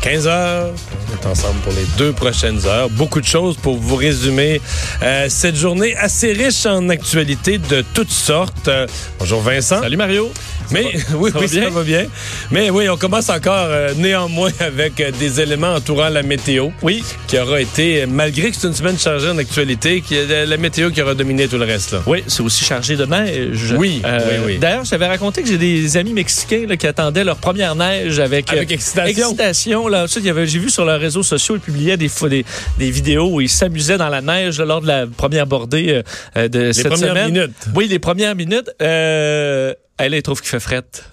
15 heures. On est ensemble pour les deux prochaines heures. Beaucoup de choses pour vous résumer euh, cette journée assez riche en actualités de toutes sortes. Euh, bonjour Vincent. Salut Mario. Mais oui, ça va oui, bien? ça va bien. Mais oui, on commence encore euh, néanmoins avec euh, des éléments entourant la météo. Oui. Qui aura été, malgré que c'est une semaine chargée en actualité, qui est la météo qui aura dominé tout le reste. Là. Oui, c'est aussi chargé de neige. Oui, oui, oui. D'ailleurs, j'avais raconté que j'ai des amis mexicains là, qui attendaient leur première neige avec, Avec euh, excitation. excitation, là. Ensuite, il y avait- j'ai vu sur leurs réseaux sociaux, ils publiaient des, des, des vidéos où ils s'amusaient dans la neige là, lors de la première bordée euh, euh, de cette premières semaine. minutes. Oui, les premières minutes. Euh, elle, elle trouve qu'il fait frette.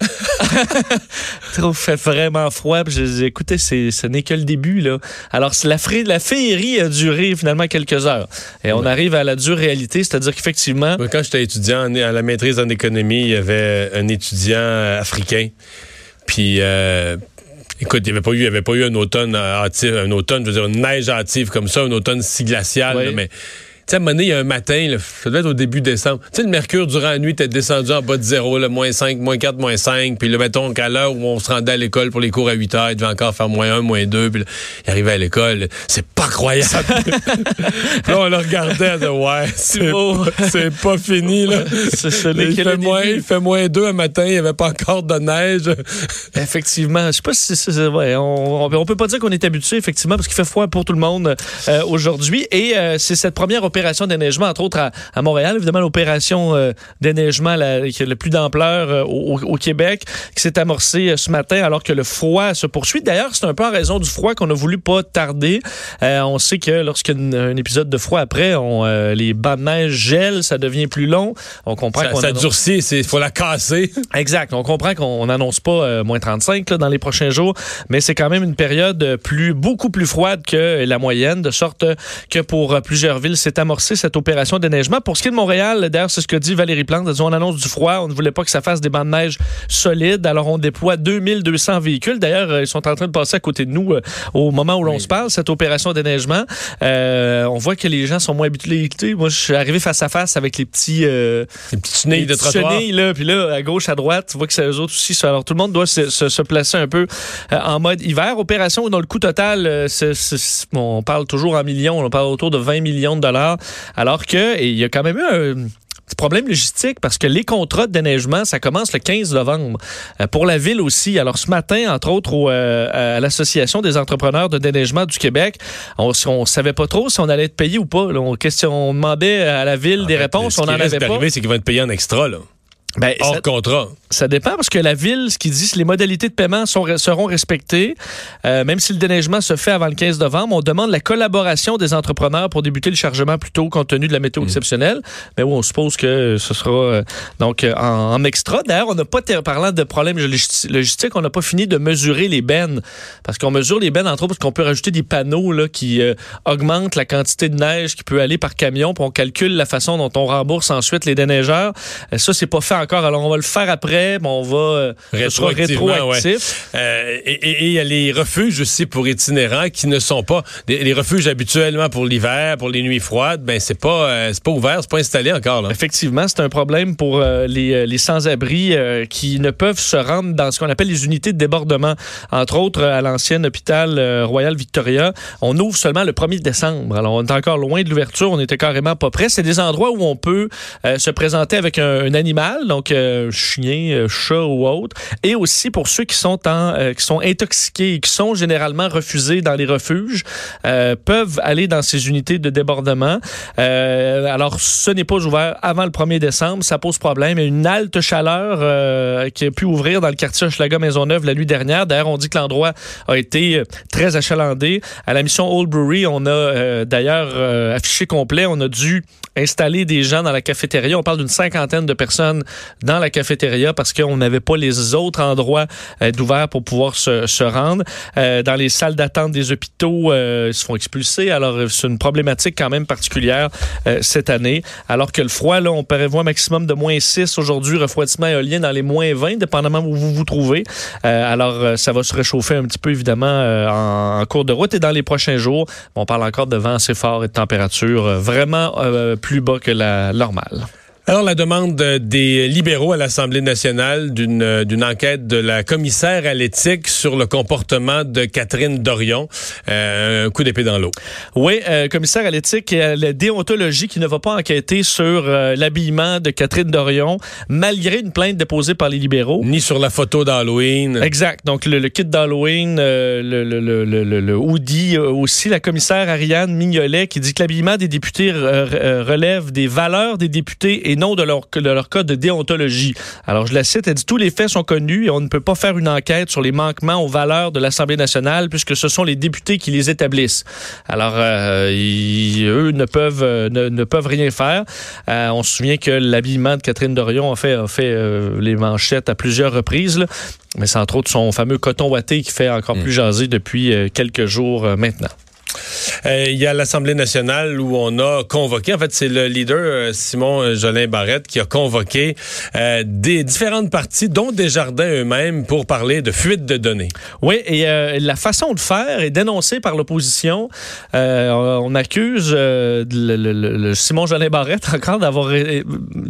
Elle trouve qu'il fait vraiment froid. Puis j'ai écoutez, ce n'est que le début. là. Alors, la, fri- la féerie a duré finalement quelques heures. Et on arrive à la dure réalité, c'est-à-dire qu'effectivement, Quand j'étais étudiant à la maîtrise en économie, il y avait un étudiant euh, africain. Puis, euh, écoute, il n'y avait pas eu, il y avait pas eu un automne euh, hâtif, un automne, je veux dire, une neige hâtive comme ça, un automne si glacial. Oui. là, mais, sais, à un moment donné, il y a un matin, là, ça devait être au début décembre. Tu sais, le mercure durant la nuit était descendu en bas de zéro, moins 5, moins 4, moins 5. Puis là, mettons qu'à l'heure où on se rendait à l'école pour les cours à 8 heures, il devait encore faire moins 1, moins 2. Puis là, il arrivait à l'école. C'est pas croyable. Puis là, on le regardait, on disait, ouais, c'est beau. pas- c'est pas fini, là. ce, ce n'est Il fait, moins, il fait moins deux un matin, il n'y avait pas encore de neige. Effectivement, je sais pas si c'est ouais, on, on, on peut pas dire qu'on est habitué effectivement parce qu'il fait froid pour tout le monde euh, aujourd'hui et euh, c'est cette première opération déneigement entre autres à, à Montréal évidemment l'opération euh, déneigement la- qui a le plus d'ampleur euh, au, au Québec qui s'est amorcée euh, ce matin alors que le froid se poursuit. D'ailleurs, c'est un peu en raison du froid qu'on a voulu pas tarder. On sait que lorsqu'un un épisode de froid après, on, les bancs de neige gèlent, ça devient plus long. On comprend Ça, qu'on ça annonce- durcit, il faut la casser. Exact. On comprend qu'on n'annonce pas moins 35 là, dans les prochains jours, mais c'est quand même une période plus, beaucoup plus froide que la moyenne, de sorte que pour plusieurs villes, c'est amorcé cette opération de neigement. Pour ce qui est de Montréal, d'ailleurs, c'est ce que dit Valérie Plante. Elle dit, on annonce du froid, on ne voulait pas que ça fasse des bancs de neige solides, alors on déploie 2200 véhicules. D'ailleurs, euh, ils sont en train de passer à côté de nous euh, au moment où l'on se parle, cette opération de neigement. Euh, on voit que les gens sont moins habitués. Moi, je suis arrivé face à face avec les petits... euh, Les petites chenilles de trottoir. chenilles, là, puis là, à gauche, à droite, tu vois que c'est eux autres aussi. ça- Alors, tout le monde doit se, se- se placer un peu en mode hiver. Opération dont le coût total, on parle toujours en millions, on parle autour de 20 millions de dollars. Alors que, il y a quand même eu un petit problème logistique parce que les contrats de déneigement, ça commence le 15 novembre. Euh, pour la ville aussi. Alors, ce matin, entre autres, au, euh, à l'Association des entrepreneurs de déneigement du Québec, on ne savait pas trop si on allait être payé ou pas. là. on, question, on demandait à la ville des fait, réponses, ce on qui n'en avait pas. c'est qu'ils vont être payés en extra, là. Ben, Hors ça- contrat. ça dépend parce que la ville, ce qui dit, c'est les modalités de paiement sont, seront respectées. Euh, même si le déneigement se fait avant le 15 novembre, on demande la collaboration des entrepreneurs pour débuter le chargement plus tôt compte tenu de la météo exceptionnelle. Mais oui, on suppose que ce sera euh, donc euh, en, en extra. D'ailleurs, on n'a pas, parlant de problèmes logisti- logistiques, on n'a pas fini de mesurer les bennes. Parce qu'on mesure les bennes, entre autres, parce qu'on peut rajouter des panneaux là, qui augmentent la quantité de neige qui peut aller par camion, puis on calcule la façon dont on rembourse ensuite les déneigeurs. Ça, c'est pas fait encore. Alors, on va le faire après, mais on va... euh, Rétroactivement, rétroactif. Euh, et il y a les refuges aussi pour itinérants qui ne sont pas les refuges habituellement pour l'hiver, pour les nuits froides. Ben c'est pas euh, c'est pas ouvert, c'est pas installé encore là. Effectivement, c'est un problème pour euh, les, les sans-abri qui ne peuvent se rendre dans ce qu'on appelle les unités de débordement. Entre autres, à l'ancien hôpital Royal Victoria, on ouvre seulement le 1er décembre. Alors, on est encore loin de l'ouverture, on était carrément pas prêt. C'est des endroits où on peut se présenter avec un, un animal, donc euh, chien, euh, chat ou autre, et aussi pour ceux qui sont en, euh, qui sont intoxiqués et qui sont généralement refusés dans les refuges, peuvent aller dans ces unités de débordement. Alors, ce n'est pas ouvert avant le 1er décembre, ça pose problème. A une halte chaleur qui a pu ouvrir dans le quartier Hochelaga Maisonneuve la nuit dernière. D'ailleurs, on dit que l'endroit a été très achalandé. À la mission Old Brewery, on a d'ailleurs affiché complet. On a dû installer des gens dans la cafétéria. On parle d'une cinquantaine de personnes dans la cafétéria parce qu'on n'avait pas les autres endroits euh, d'ouverts pour pouvoir se, se rendre. Euh, dans les salles d'attente des hôpitaux, euh, ils se font expulser. Alors, euh, c'est une problématique quand même particulière euh, cette année. Alors que le froid, là, on prévoit un maximum de moins 6 aujourd'hui, refroidissement éolien dans les moins 20, dépendamment où vous vous trouvez. Alors, ça va se réchauffer un petit peu, évidemment, en, en cours de route et dans les prochains jours. On parle encore de vent assez fort et de température vraiment plus bas que la normale. Alors, la demande des libéraux à l'Assemblée nationale d'une euh, d'une enquête de la commissaire à l'éthique sur le comportement de Catherine Dorion. Euh, un coup d'épée dans l'eau. Oui, euh, commissaire à l'éthique et à la déontologie qui ne va pas enquêter sur euh, l'habillement de Catherine Dorion, malgré une plainte déposée par les libéraux. Ni sur la photo d'Halloween. Exact. Donc, le, le kit d'Halloween, euh, le, le, le, le, le- le hoodie, aussi la commissaire Ariane Mignolet qui dit que l'habillement des députés relève des valeurs des députés et non de leur, de leur code de déontologie. Alors, je la cite, elle dit tous les faits sont connus et on ne peut pas faire une enquête sur les manquements aux valeurs de l'Assemblée nationale puisque ce sont les députés qui les établissent. Alors, euh, ils- eux ne peuvent, euh, ne, ne peuvent rien faire. Euh, on se souvient que l'habillement de Catherine Dorion a fait, a fait euh, les manchettes à plusieurs reprises. là. Mais c'est entre autres son fameux coton watté qui fait encore plus jaser depuis quelques jours maintenant. Euh, Il y a l'Assemblée nationale où on a convoqué, en fait, c'est le leader euh, Simon euh, Jolin Barrette qui a convoqué des différentes parties, dont des jardins eux-mêmes, pour parler de fuite de données. Oui, et la façon de faire est dénoncée par l'opposition. On accuse le, le- le- Simon Jolin Barrette encore d'avoir é-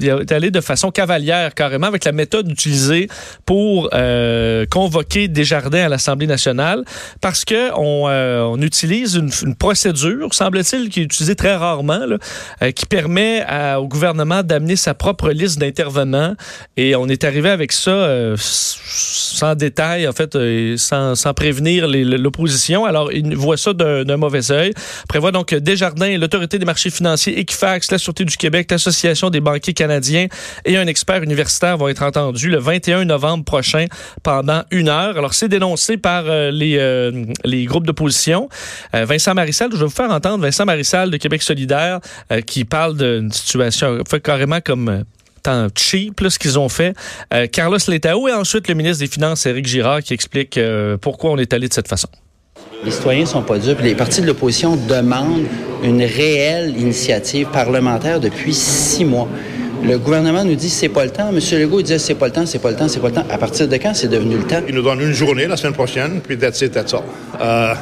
est allé de façon cavalière carrément avec la méthode utilisée pour euh, convoquer Desjardins à l'Assemblée nationale parce que on, euh, on utilise une, une procédure, semble-t-il, qui est utilisée très rarement, euh, qui permet au gouvernement d'amener sa propre liste d'intervenants. Et on est arrivé avec ça euh, sans détail, en fait, euh, sans, sans prévenir l'opposition. Alors, ils voient ça d'un mauvais œil. Prévoit donc Desjardins, l'Autorité des marchés financiers, Equifax, la Sûreté du Québec, l'Association des banquiers canadiens et un expert universitaire vont être entendus le 21 novembre prochain pendant une heure. Alors, c'est dénoncé par euh, les, euh, les groupes d'opposition. Euh, Vincent Marissal, je vais vous faire entendre Vincent Marissal de Québec solidaire euh, qui parle d'une situation fait carrément comme euh, tant cheap là, ce qu'ils ont fait. Euh, Carlos Letao et ensuite le ministre des Finances, Éric Girard, qui explique euh, pourquoi on est allé de cette façon. Les citoyens sont pas dupes. Les partis de l'opposition demandent une réelle initiative parlementaire depuis six mois. Le gouvernement nous dit c'est pas le temps. M. Legault disait c'est pas le temps, c'est pas le temps, c'est pas le temps. À partir de quand c'est devenu le temps? Il nous donne une journée la semaine prochaine, puis that's it, that's all. Euh,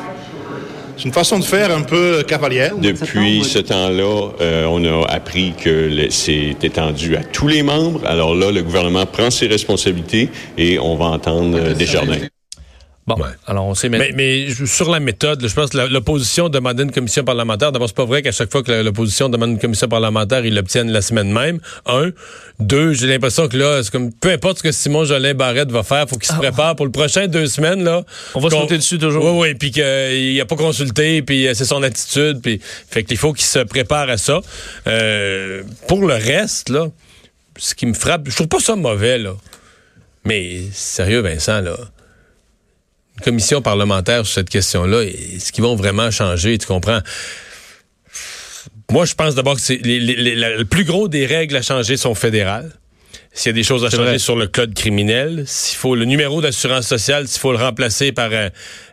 c'est une façon de faire un peu cavalière. Depuis ce temps-là, euh, on a appris que c'est étendu à tous les membres. Alors là, le gouvernement prend ses responsabilités et on va entendre euh, Desjardins. Bon, Ouais. alors on sait Mais, mais je- sur la méthode, là, je pense que l'opposition demandait une commission parlementaire. D'abord, c'est pas vrai qu'à chaque fois que l'opposition demande une commission parlementaire, ils l'obtiennent la semaine même. Un. Deux, j'ai l'impression que là, c'est comme peu importe ce que Simon Jolin Barrette va faire, faut qu'il se prépare pour le prochain deux semaines. Là, On va Qu'on- sauter dessus toujours. Oui, oui, puis qu'il a pas consulté, puis euh, c'est son attitude, puis fait qu'il faut qu'il se prépare à ça. Euh, pour le reste, là, ce qui me frappe, je trouve pas ça mauvais, là. Mais sérieux, Vincent, là, une commission parlementaire sur cette question-là, est-ce qu'ils vont vraiment changer, tu comprends? Moi, je pense d'abord que c'est le plus gros des règles à changer sont fédérales. S'il y a des choses à changer vrai. sur le code criminel, s'il faut le numéro d'assurance sociale, s'il faut le remplacer par un,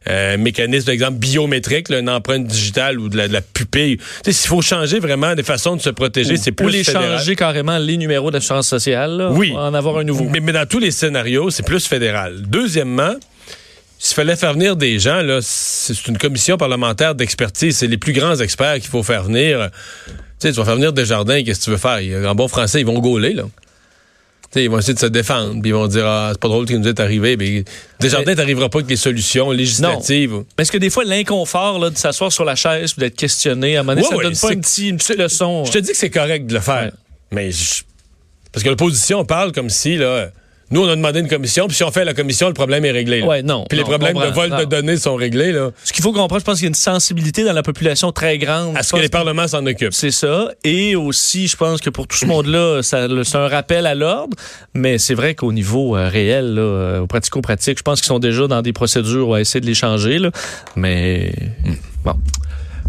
un mécanisme, par exemple, biométrique, là, une empreinte digitale ou de la, de la pupille. S'il faut changer vraiment des façons de se protéger, c'est plus Ou les fédéral. changer carrément les numéros d'assurance sociale. là, Oui. En avoir un nouveau. Mais, mais dans tous les scénarios, c'est plus fédéral. Deuxièmement, s'il fallait faire venir des gens, là, c'est une commission parlementaire d'expertise. C'est les plus grands experts qu'il faut faire venir. Tu sais, tu vas faire venir des jardins, qu'est-ce que tu veux faire? En bon français, ils vont gauler, là. Tu sais, ils vont essayer de se défendre, puis ils vont dire Ah, c'est pas drôle ce qui nous est arrivé. Mais Desjardins n'arrivera pas avec des solutions législatives. Parce que des fois, l'inconfort là, de s'asseoir sur la chaise ou d'être questionné, à un moment donné, Ouais, ça ouais, donne pas une, petite- une petite leçon. Je te dis que c'est correct de le faire, Ouais. mais je- Parce que l'opposition parle comme si, là, nous, on a demandé une commission, puis si on fait la commission, le problème est réglé. là. Ouais, non. Puis les problèmes de vol de données sont réglés, là. Ce qu'il faut comprendre, je pense qu'il y a une sensibilité dans la population très grande. À ce que les parlements s'en occupent. C'est ça. Et aussi, je pense que pour tout ce monde-là, c'est un rappel à l'ordre. Mais c'est vrai qu'au niveau euh, réel, là, euh, au pratico-pratique, je pense qu'ils sont déjà dans des procédures à essayer de les changer. Là. Mais bon.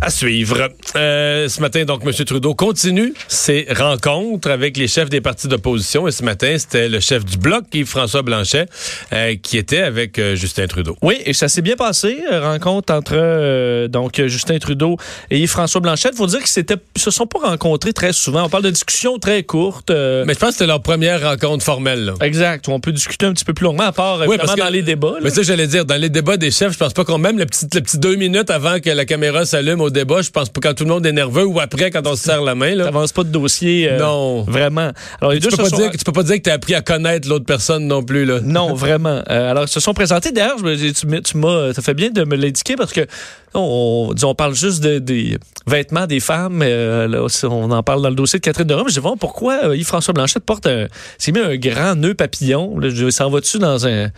À suivre. Euh, ce matin, donc, M. Trudeau continue ses rencontres avec les chefs des partis d'opposition. Et ce matin, c'était le chef du Bloc, Yves-François Blanchet, euh, qui était avec euh, Justin Trudeau. Oui, et ça s'est bien passé. Rencontre entre donc Justin Trudeau et Yves-François Blanchet. Il faut dire qu'ils ne se sont pas rencontrés très souvent. On parle de discussions très courtes. Mais je pense que c'était leur première rencontre formelle. Là. Exact. où On peut discuter un petit peu plus longuement, à part Oui, parce que- dans les débats. là. Mais ça, j'allais dire, dans les débats des chefs, je pense pas qu'on même le petit, le petit deux minutes avant que la caméra s'allume au débat, je pense pas quand tout le monde est nerveux ou après quand on se serre la main. Là. T'avances pas de dossier. euh, Non. Vraiment. Alors, les Tu deux peux, pas sont- dire, que- tu peux pas dire que tu as appris à connaître l'autre personne non plus. Là. Non, vraiment. Euh, alors, ils se sont présentés. D'ailleurs, je me- tu, m'as- tu fait bien de me l'indiquer parce que on, on- on parle juste de- des vêtements des femmes. euh, là, on en parle dans le dossier de Catherine de Rome. Je dis, bon, pourquoi euh, Yves-François Blanchet porte un, s'est mis un grand nœud papillon? Là, je s'en va-tu dans un,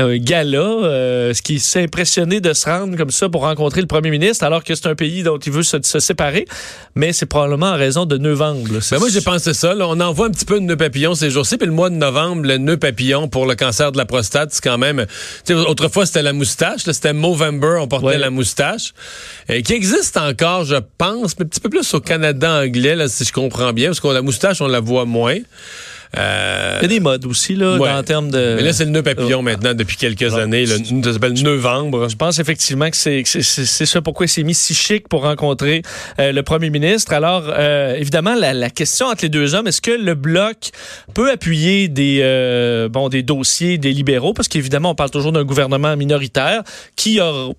un gala, euh, ce qui s'est impressionné de se rendre comme ça pour rencontrer le premier ministre, alors que c'est un pays dont il veut se, se séparer, mais c'est probablement en raison de novembre. là. Ben moi, j'ai pensé ça. là. On envoie un petit peu de nœud papillon ces jours-ci. Puis le mois de novembre, le nœud papillon pour le cancer de la prostate, c'est quand même... autrefois, c'était la moustache. là, C'était Movember, on portait Ouais. la moustache. euh, qui existe encore, je pense, mais un petit peu plus au Canada anglais, là, si je comprends bien. Parce que la moustache, on la voit moins. Euh, Il y a des modes aussi, là, Ouais. en termes de... mais là, c'est le nœud papillon Euh, maintenant depuis quelques années. Ça s'appelle novembre. Je pense effectivement que c'est ça pourquoi il s'est mis si chic pour rencontrer euh, le premier ministre. Alors, euh, évidemment, la, la question entre les deux hommes, est-ce que le bloc peut appuyer des bon des dossiers des libéraux? Parce qu'évidemment, on parle toujours d'un gouvernement minoritaire qui aura,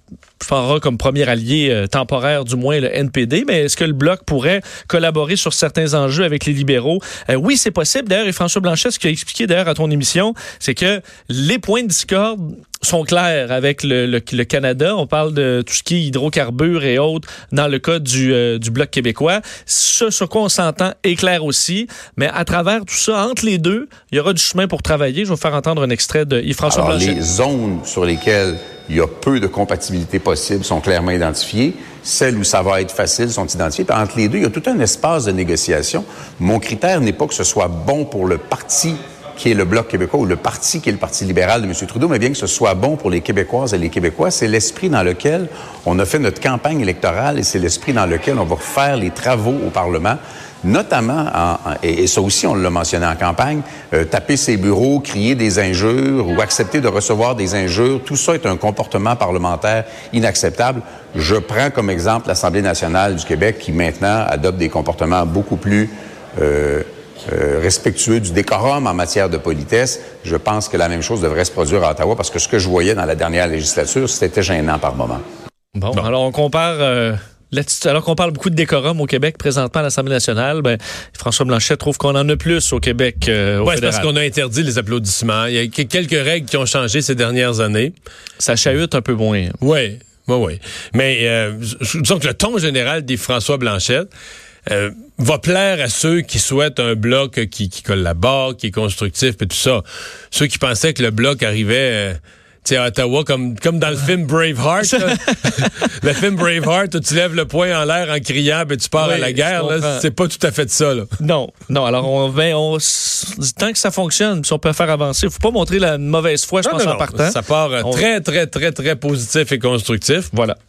aura comme premier allié temporaire du moins le NPD, mais est-ce que le bloc pourrait collaborer sur certains enjeux avec les libéraux? Oui, c'est possible. D'ailleurs, François Blanchet, ce qu'il a expliqué d'ailleurs à ton émission, c'est que les points de discorde sont clairs avec le, le- le Canada. On parle de tout ce qui est hydrocarbures et autres dans le cas du, euh, du Bloc québécois. Ce sur quoi on s'entend est clair aussi, mais à travers tout ça, entre les deux, il y aura du chemin pour travailler. Je vais vous faire entendre un extrait de Yves-François Blanchet. les zones sur lesquelles il y a peu de compatibilité possible sont clairement identifiées. Celles où ça va être facile sont identifiées. Puis entre les deux, il y a tout un espace de négociation. Mon critère n'est pas que ce soit bon pour le parti qui est le Bloc québécois ou le parti qui est le Parti libéral de M. Trudeau, mais bien que ce soit bon pour les Québécoises et les Québécois, c'est l'esprit dans lequel on a fait notre campagne électorale et c'est l'esprit dans lequel on va faire les travaux au Parlement notamment, en- et, et ça aussi on l'a mentionné en campagne, euh, taper ses bureaux, crier des injures ou accepter de recevoir des injures, tout ça est un comportement parlementaire inacceptable. Je prends comme exemple l'Assemblée nationale du Québec qui maintenant adopte des comportements beaucoup plus euh, euh, respectueux du décorum en matière de politesse. Je pense que la même chose devrait se produire à Ottawa parce que ce que je voyais dans la dernière législature, c'était gênant par moment. Bon, alors on compare. Euh, alors qu'on parle beaucoup de décorum au Québec présentement à l'Assemblée nationale, ben, François Blanchet trouve qu'on en a plus au Québec. euh, au Ouais, c'est parce qu'on a interdit les applaudissements. Il y a que- quelques règles qui ont changé ces dernières années. Ça chahute un peu moins. Oui, oui, oui. Mais euh, disons que le ton général des François Blanchette euh, va plaire à ceux qui souhaitent un bloc qui, qui collabore, qui est constructif et tout ça. Ceux qui pensaient que le bloc arrivait... tu sais, à Ottawa, comme, comme dans le film Braveheart. le film Braveheart, où tu lèves le poing en l'air en criant et tu pars Oui, à la guerre. C'est pas tout à fait ça. Là. Non, non. Alors, on, ben, on, tant que ça fonctionne, si on peut faire avancer, faut pas montrer la mauvaise foi, je Non, pense, non, en non. partant. Ça part On- très, très, très, très positif et constructif. Voilà.